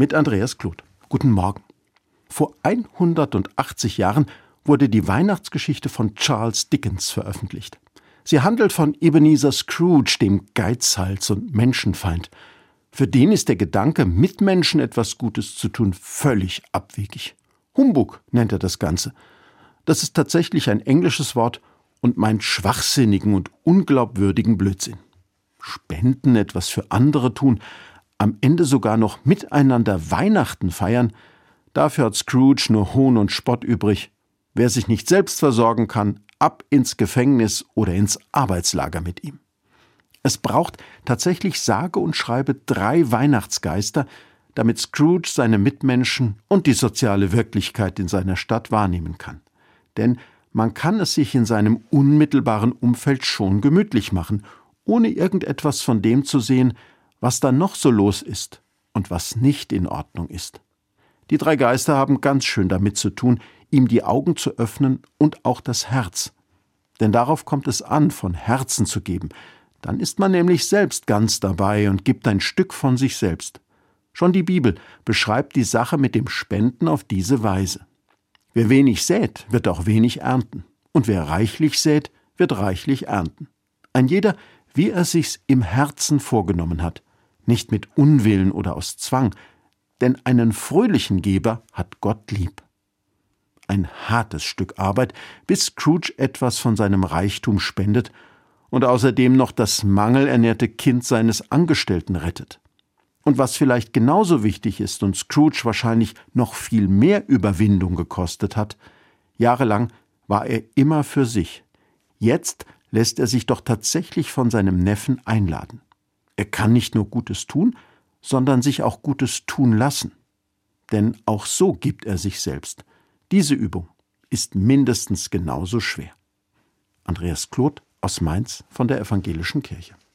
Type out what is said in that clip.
mit Andreas Kloth. Guten Morgen. Vor 180 Jahren wurde die Weihnachtsgeschichte von Charles Dickens veröffentlicht. Sie handelt von Ebenezer Scrooge, dem Geizhals und Menschenfeind. Für den ist der Gedanke, Mitmenschen etwas Gutes zu tun, völlig abwegig. Humbug nennt er das Ganze. Das ist tatsächlich ein englisches Wort und meint schwachsinnigen und unglaubwürdigen Blödsinn. Spenden, etwas für andere tun, am Ende sogar noch miteinander Weihnachten feiern, dafür hat Scrooge nur Hohn und Spott übrig. Wer sich nicht selbst versorgen kann, ab ins Gefängnis oder ins Arbeitslager mit ihm. Es braucht tatsächlich sage und schreibe drei Weihnachtsgeister, damit Scrooge seine Mitmenschen und die soziale Wirklichkeit in seiner Stadt wahrnehmen kann. Denn man kann es sich in seinem unmittelbaren Umfeld schon gemütlich machen, ohne irgendetwas von dem zu sehen, was da noch so los ist und was nicht in Ordnung ist. Die drei Geister haben ganz schön damit zu tun, ihm die Augen zu öffnen und auch das Herz. Denn darauf kommt es an, von Herzen zu geben. Dann ist man nämlich selbst ganz dabei und gibt ein Stück von sich selbst. Schon die Bibel beschreibt die Sache mit dem Spenden auf diese Weise. Wer wenig sät, wird auch wenig ernten. Und wer reichlich sät, wird reichlich ernten. Ein jeder, wie er sich's im Herzen vorgenommen hat, nicht mit Unwillen oder aus Zwang, denn einen fröhlichen Geber hat Gott lieb. Ein hartes Stück Arbeit, bis Scrooge etwas von seinem Reichtum spendet und außerdem noch das mangelernährte Kind seines Angestellten rettet. Und was vielleicht genauso wichtig ist und Scrooge wahrscheinlich noch viel mehr Überwindung gekostet hat, jahrelang war er immer für sich. Jetzt lässt er sich doch tatsächlich von seinem Neffen einladen. Er kann nicht nur Gutes tun, sondern sich auch Gutes tun lassen. Denn auch so gibt er sich selbst. Diese Übung ist mindestens genauso schwer. Andreas Kloth aus Mainz von der Evangelischen Kirche.